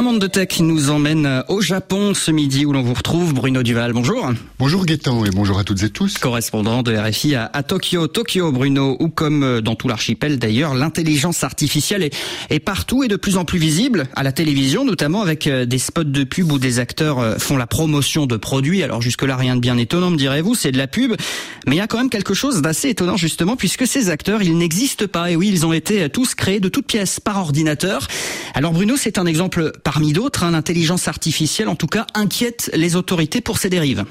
Un monde de tech nous emmène au Japon ce midi où l'on vous retrouve. Bruno Duval, bonjour. Bonjour Gaëtan et bonjour à toutes et tous. Correspondant de RFI à, Tokyo. Tokyo, Bruno, ou comme dans tout l'archipel d'ailleurs, l'intelligence artificielle est, est, partout et de plus en plus visible, à la télévision notamment avec euh, des spots de pub où des acteurs euh, font la promotion de produits. Alors jusque-là, rien de bien étonnant, me direz-vous, c'est de la pub. Mais il y a quand même quelque chose d'assez étonnant justement puisque ces acteurs, ils n'existent pas. Et oui, ils ont été tous créés de toutes pièces par ordinateur. Alors Bruno, c'est un exemple parmi d'autres. Hein, l'intelligence artificielle, en tout cas, inquiète les autorités pour ces dérives.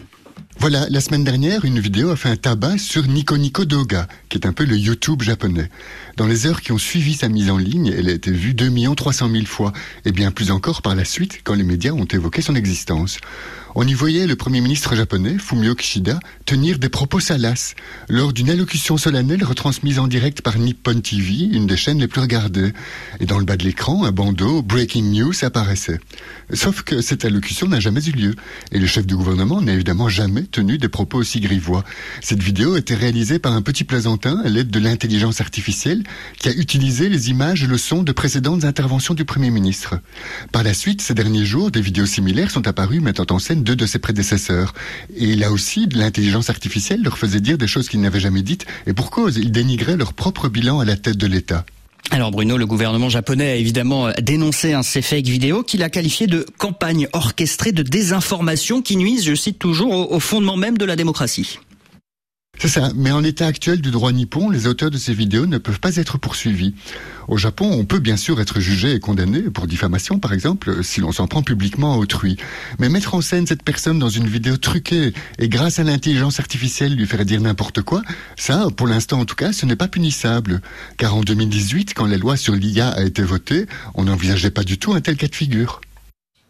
Voilà, la semaine dernière, une vidéo a fait un tabac sur Nico Nico Doga, qui est un peu le YouTube japonais. Dans les heures qui ont suivi sa mise en ligne, elle a été vue 2 300 000 fois, et bien plus encore par la suite quand les médias ont évoqué son existence. On y voyait le Premier ministre japonais, Fumio Kishida, tenir des propos salaces lors d'une allocution solennelle retransmise en direct par Nippon TV, une des chaînes les plus regardées. Et dans le bas de l'écran, un bandeau Breaking News apparaissait. Sauf que cette allocution n'a jamais eu lieu, et le chef du gouvernement n'a évidemment jamais tenu des propos aussi grivois. Cette vidéo été réalisée par un petit plaisantin à l'aide de l'intelligence artificielle qui a utilisé les images et le son de précédentes interventions du Premier ministre. Par la suite, ces derniers jours, des vidéos similaires sont apparues mettant en scène de ses prédécesseurs. Et là aussi, l'intelligence artificielle leur faisait dire des choses qu'ils n'avaient jamais dites, et pour cause, ils dénigraient leur propre bilan à la tête de l'État. Alors Bruno, le gouvernement japonais a évidemment dénoncé un ces fake vidéo qu'il a qualifié de campagne orchestrée de désinformation qui nuise, je cite toujours, au fondement même de la démocratie. C'est ça. Mais en l'état actuel du droit nippon, les auteurs de ces vidéos ne peuvent pas être poursuivis. Au Japon, on peut bien sûr être jugé et condamné pour diffamation, par exemple, si l'on s'en prend publiquement à autrui. Mais mettre en scène cette personne dans une vidéo truquée et grâce à l'intelligence artificielle lui faire dire n'importe quoi, ça, pour l'instant en tout cas, ce n'est pas punissable. Car en 2018, quand la loi sur l'IA a été votée, on n'envisageait pas du tout un tel cas de figure.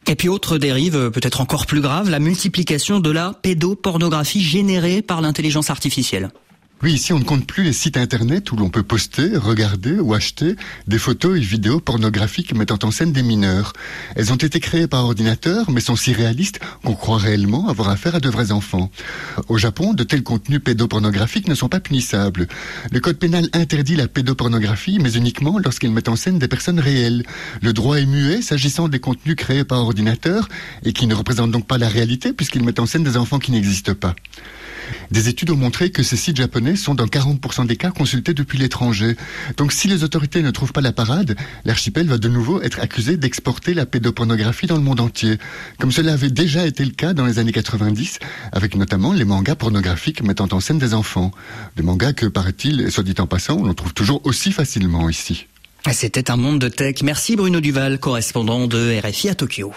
Et puis autre dérive, euh, peut-être encore plus grave, la multiplication de la pédopornographie générée par l'intelligence artificielle. Oui, ici on ne compte plus les sites internet où l'on peut poster, regarder ou acheter des photos et vidéos pornographiques mettant en scène des mineurs. Elles ont été créées par ordinateur mais sont si réalistes qu'on croit réellement avoir affaire à de vrais enfants. Au Japon, de tels contenus pédopornographiques ne sont pas punissables. Le code pénal interdit la pédopornographie mais uniquement lorsqu'ils mettent en scène des personnes réelles. Le droit est muet s'agissant des contenus créés par ordinateur et qui ne représentent donc pas la réalité puisqu'ils mettent en scène des enfants qui n'existent pas. Des études ont montré que ces sites japonais sont dans 40% des cas consultés depuis l'étranger. Donc si les autorités ne trouvent pas la parade, l'archipel va de nouveau être accusé d'exporter la pédopornographie dans le monde entier, comme cela avait déjà été le cas dans les années 90, avec notamment les mangas pornographiques mettant en scène des enfants. Des mangas que, paraît-il, soit dit en passant, on trouve toujours aussi facilement ici. C'était un monde de tech. Merci Bruno Duval, correspondant de RFI à Tokyo.